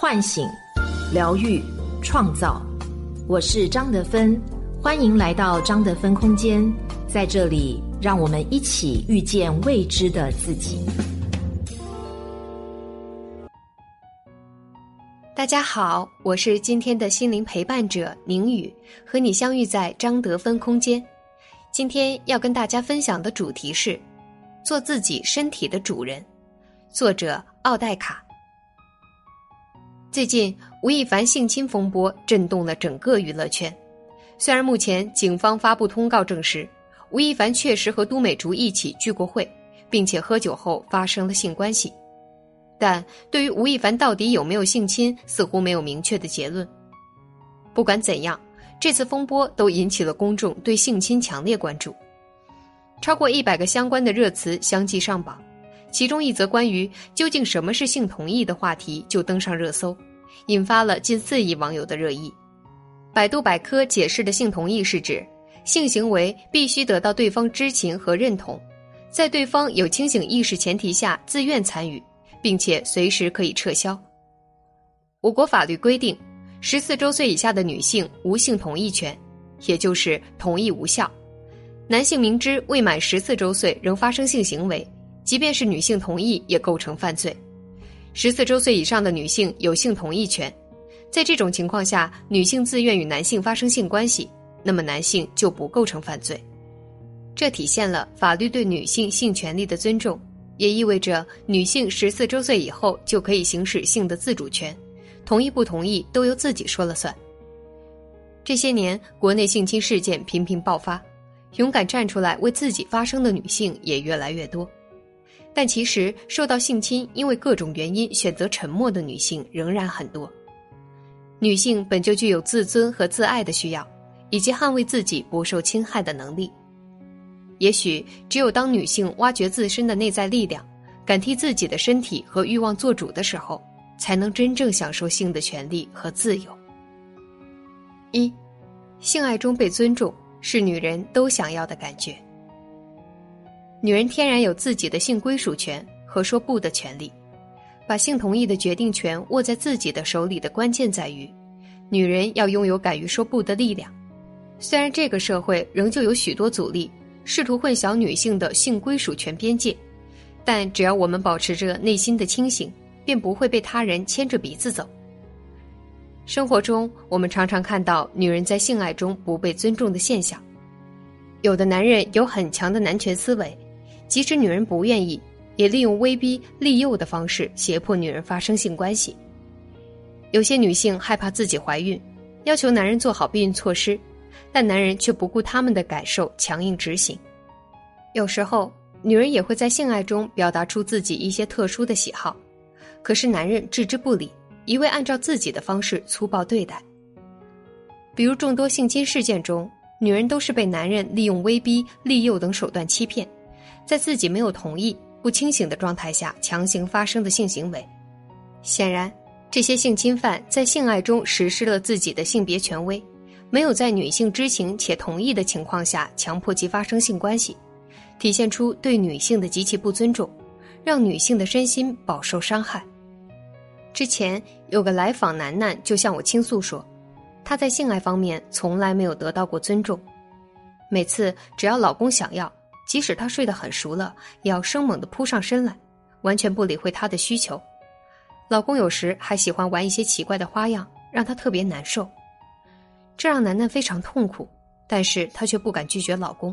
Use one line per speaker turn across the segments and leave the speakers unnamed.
唤醒、疗愈、创造。我是张德芬，欢迎来到张德芬空间，在这里，让我们一起遇见未知的自己。
大家好，我是今天的心灵陪伴者宁宇，和你相遇在张德芬空间。今天要跟大家分享的主题是：做自己身体的主人。作者奥黛卡。最近，吴亦凡性侵风波震动了整个娱乐圈。虽然目前警方发布通告证实，吴亦凡确实和都美竹一起聚过会，并且喝酒后发生了性关系，但对于吴亦凡到底有没有性侵，似乎没有明确的结论。不管怎样，这次风波都引起了公众对性侵强烈关注，超过一百个相关的热词相继上榜。其中一则关于究竟什么是性同意的话题就登上热搜，引发了近四亿网友的热议。百度百科解释的性同意是指性行为必须得到对方知情和认同，在对方有清醒意识前提下自愿参与，并且随时可以撤销。我国法律规定，十四周岁以下的女性无性同意权，也就是同意无效。男性明知未满十四周岁仍发生性行为。即便是女性同意，也构成犯罪。十四周岁以上的女性有性同意权，在这种情况下，女性自愿与男性发生性关系，那么男性就不构成犯罪。这体现了法律对女性性权利的尊重，也意味着女性十四周岁以后就可以行使性的自主权，同意不同意都由自己说了算。这些年，国内性侵事件频频爆发，勇敢站出来为自己发声的女性也越来越多。但其实，受到性侵因为各种原因选择沉默的女性仍然很多。女性本就具有自尊和自爱的需要，以及捍卫自己不受侵害的能力。也许，只有当女性挖掘自身的内在力量，敢替自己的身体和欲望做主的时候，才能真正享受性的权利和自由。一，性爱中被尊重是女人都想要的感觉。女人天然有自己的性归属权和说不的权利，把性同意的决定权握在自己的手里的关键在于，女人要拥有敢于说不的力量。虽然这个社会仍旧有许多阻力，试图混淆女性的性归属权边界，但只要我们保持着内心的清醒，便不会被他人牵着鼻子走。生活中，我们常常看到女人在性爱中不被尊重的现象，有的男人有很强的男权思维。即使女人不愿意，也利用威逼利诱的方式胁迫女人发生性关系。有些女性害怕自己怀孕，要求男人做好避孕措施，但男人却不顾他们的感受，强硬执行。有时候，女人也会在性爱中表达出自己一些特殊的喜好，可是男人置之不理，一味按照自己的方式粗暴对待。比如众多性侵事件中，女人都是被男人利用威逼利诱等手段欺骗。在自己没有同意、不清醒的状态下强行发生的性行为，显然，这些性侵犯在性爱中实施了自己的性别权威，没有在女性知情且同意的情况下强迫其发生性关系，体现出对女性的极其不尊重，让女性的身心饱受伤害。之前有个来访男男就向我倾诉说，他在性爱方面从来没有得到过尊重，每次只要老公想要。即使他睡得很熟了，也要生猛地扑上身来，完全不理会他的需求。老公有时还喜欢玩一些奇怪的花样，让他特别难受。这让楠楠非常痛苦，但是她却不敢拒绝老公，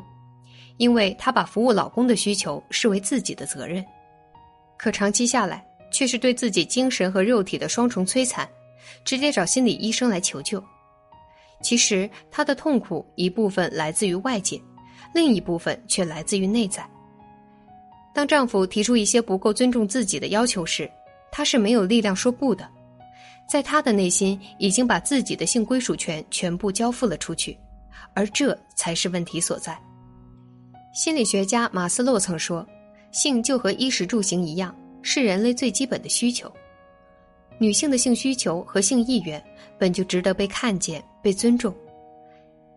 因为她把服务老公的需求视为自己的责任。可长期下来，却是对自己精神和肉体的双重摧残，直接找心理医生来求救。其实她的痛苦一部分来自于外界。另一部分却来自于内在。当丈夫提出一些不够尊重自己的要求时，她是没有力量说不的。在她的内心，已经把自己的性归属权全部交付了出去，而这才是问题所在。心理学家马斯洛曾说：“性就和衣食住行一样，是人类最基本的需求。女性的性需求和性意愿本就值得被看见、被尊重。”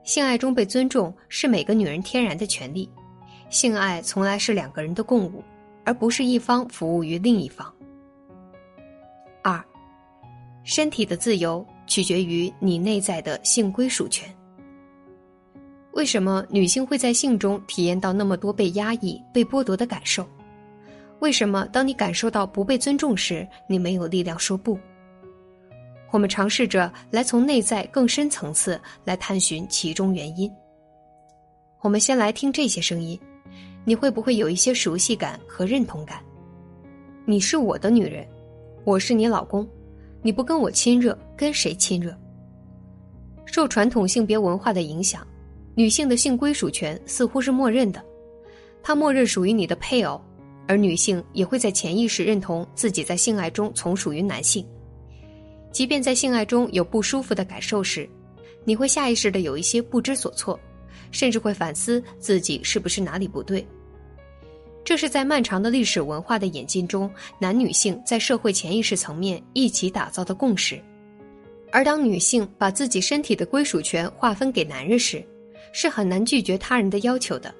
性爱中被尊重是每个女人天然的权利，性爱从来是两个人的共舞，而不是一方服务于另一方。二，身体的自由取决于你内在的性归属权。为什么女性会在性中体验到那么多被压抑、被剥夺的感受？为什么当你感受到不被尊重时，你没有力量说不？我们尝试着来从内在更深层次来探寻其中原因。我们先来听这些声音，你会不会有一些熟悉感和认同感？你是我的女人，我是你老公，你不跟我亲热，跟谁亲热？受传统性别文化的影响，女性的性归属权似乎是默认的，她默认属于你的配偶。而女性也会在潜意识认同自己在性爱中从属于男性，即便在性爱中有不舒服的感受时，你会下意识的有一些不知所措，甚至会反思自己是不是哪里不对。这是在漫长的历史文化的演进中，男女性在社会潜意识层面一起打造的共识。而当女性把自己身体的归属权划分给男人时，是很难拒绝他人的要求的，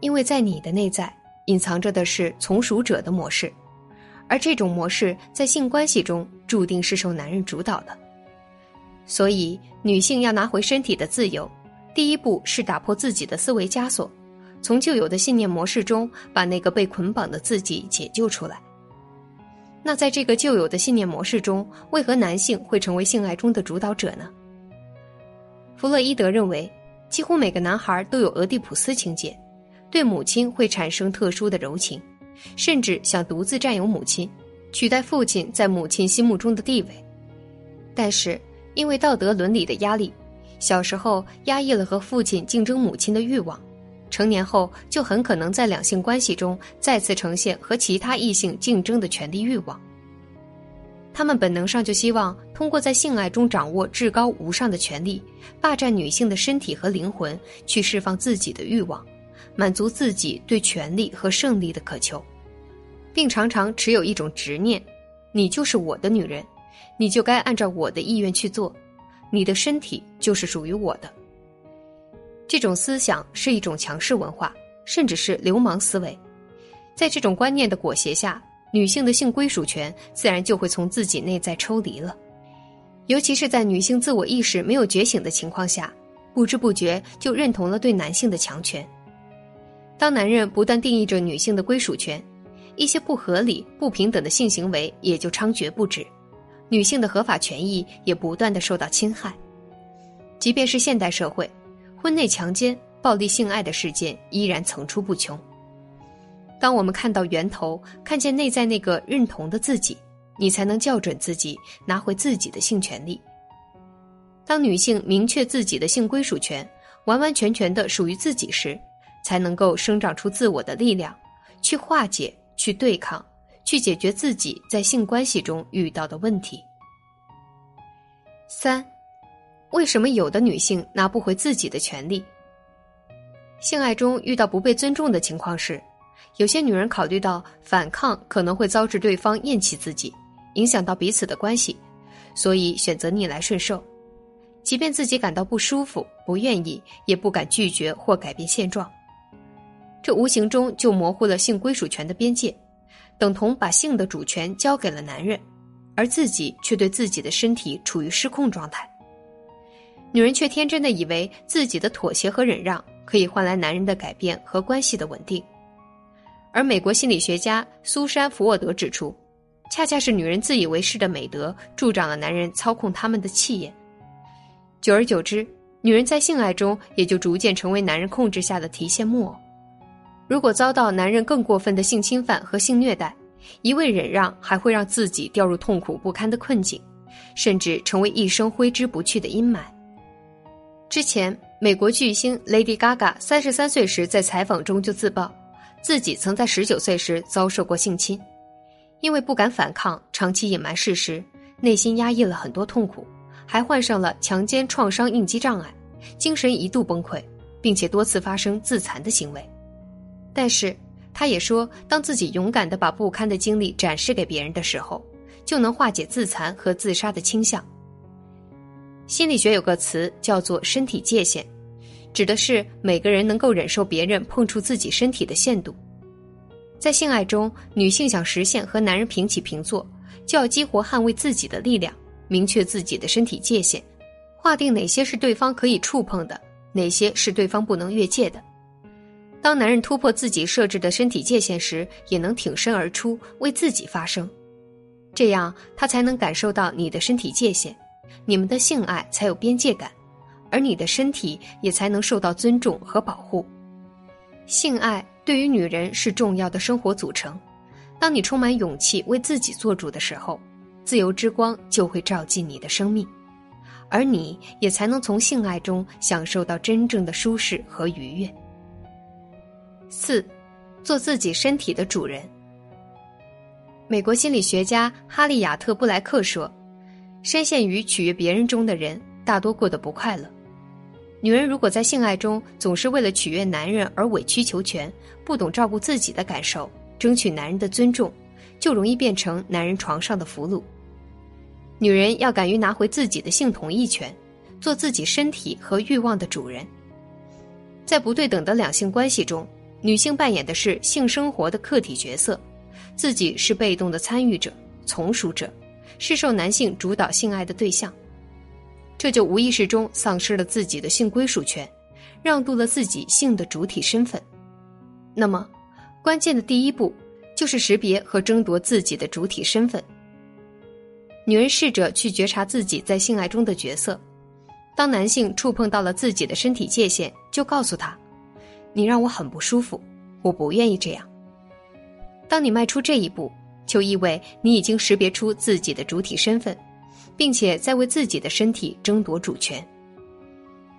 因为在你的内在。隐藏着的是从属者的模式，而这种模式在性关系中注定是受男人主导的。所以，女性要拿回身体的自由，第一步是打破自己的思维枷锁，从旧有的信念模式中把那个被捆绑的自己解救出来。那在这个旧有的信念模式中，为何男性会成为性爱中的主导者呢？弗洛伊德认为，几乎每个男孩都有俄狄浦斯情节。对母亲会产生特殊的柔情，甚至想独自占有母亲，取代父亲在母亲心目中的地位。但是因为道德伦理的压力，小时候压抑了和父亲竞争母亲的欲望，成年后就很可能在两性关系中再次呈现和其他异性竞争的权利欲望。他们本能上就希望通过在性爱中掌握至高无上的权利，霸占女性的身体和灵魂，去释放自己的欲望。满足自己对权力和胜利的渴求，并常常持有一种执念：你就是我的女人，你就该按照我的意愿去做，你的身体就是属于我的。这种思想是一种强势文化，甚至是流氓思维。在这种观念的裹挟下，女性的性归属权自然就会从自己内在抽离了，尤其是在女性自我意识没有觉醒的情况下，不知不觉就认同了对男性的强权。当男人不断定义着女性的归属权，一些不合理、不平等的性行为也就猖獗不止，女性的合法权益也不断的受到侵害。即便是现代社会，婚内强奸、暴力性爱的事件依然层出不穷。当我们看到源头，看见内在那个认同的自己，你才能校准自己，拿回自己的性权利。当女性明确自己的性归属权，完完全全的属于自己时，才能够生长出自我的力量，去化解、去对抗、去解决自己在性关系中遇到的问题。三，为什么有的女性拿不回自己的权利？性爱中遇到不被尊重的情况时，有些女人考虑到反抗可能会遭致对方厌弃自己，影响到彼此的关系，所以选择逆来顺受，即便自己感到不舒服、不愿意，也不敢拒绝或改变现状。这无形中就模糊了性归属权的边界，等同把性的主权交给了男人，而自己却对自己的身体处于失控状态。女人却天真的以为自己的妥协和忍让可以换来男人的改变和关系的稳定，而美国心理学家苏珊·福沃德指出，恰恰是女人自以为是的美德助长了男人操控他们的气焰，久而久之，女人在性爱中也就逐渐成为男人控制下的提线木偶。如果遭到男人更过分的性侵犯和性虐待，一味忍让还会让自己掉入痛苦不堪的困境，甚至成为一生挥之不去的阴霾。之前，美国巨星 Lady Gaga 三十三岁时在采访中就自曝，自己曾在十九岁时遭受过性侵，因为不敢反抗，长期隐瞒事实，内心压抑了很多痛苦，还患上了强奸创伤应激障碍，精神一度崩溃，并且多次发生自残的行为。但是，他也说，当自己勇敢的把不堪的经历展示给别人的时候，就能化解自残和自杀的倾向。心理学有个词叫做“身体界限”，指的是每个人能够忍受别人碰触自己身体的限度。在性爱中，女性想实现和男人平起平坐，就要激活捍卫自己的力量，明确自己的身体界限，划定哪些是对方可以触碰的，哪些是对方不能越界的。当男人突破自己设置的身体界限时，也能挺身而出，为自己发声，这样他才能感受到你的身体界限，你们的性爱才有边界感，而你的身体也才能受到尊重和保护。性爱对于女人是重要的生活组成，当你充满勇气为自己做主的时候，自由之光就会照进你的生命，而你也才能从性爱中享受到真正的舒适和愉悦。四，做自己身体的主人。美国心理学家哈利亚特布莱克说：“深陷于取悦别人中的人，大多过得不快乐。女人如果在性爱中总是为了取悦男人而委曲求全，不懂照顾自己的感受，争取男人的尊重，就容易变成男人床上的俘虏。女人要敢于拿回自己的性同意权，做自己身体和欲望的主人。在不对等的两性关系中。”女性扮演的是性生活的客体角色，自己是被动的参与者、从属者，是受男性主导性爱的对象，这就无意识中丧失了自己的性归属权，让渡了自己性的主体身份。那么，关键的第一步就是识别和争夺自己的主体身份。女人试着去觉察自己在性爱中的角色，当男性触碰到了自己的身体界限，就告诉他。你让我很不舒服，我不愿意这样。当你迈出这一步，就意味你已经识别出自己的主体身份，并且在为自己的身体争夺主权。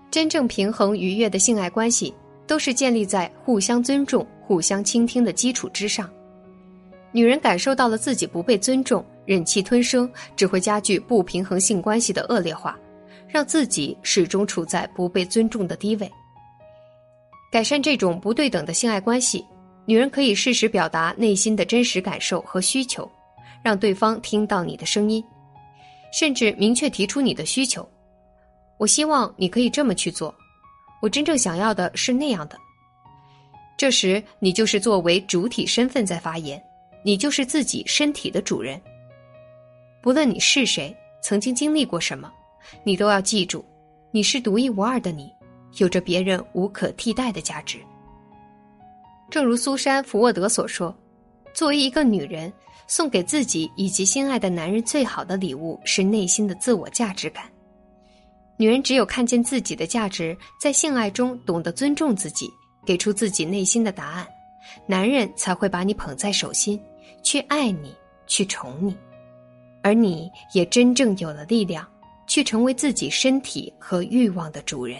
真正平衡愉悦的性爱关系，都是建立在互相尊重、互相倾听的基础之上。女人感受到了自己不被尊重，忍气吞声，只会加剧不平衡性关系的恶劣化，让自己始终处在不被尊重的低位。改善这种不对等的性爱关系，女人可以适时表达内心的真实感受和需求，让对方听到你的声音，甚至明确提出你的需求。我希望你可以这么去做，我真正想要的是那样的。这时，你就是作为主体身份在发言，你就是自己身体的主人。不论你是谁，曾经经历过什么，你都要记住，你是独一无二的你。有着别人无可替代的价值。正如苏珊·福沃德所说：“作为一个女人，送给自己以及心爱的男人最好的礼物是内心的自我价值感。女人只有看见自己的价值，在性爱中懂得尊重自己，给出自己内心的答案，男人才会把你捧在手心，去爱你，去宠你，而你也真正有了力量，去成为自己身体和欲望的主人。”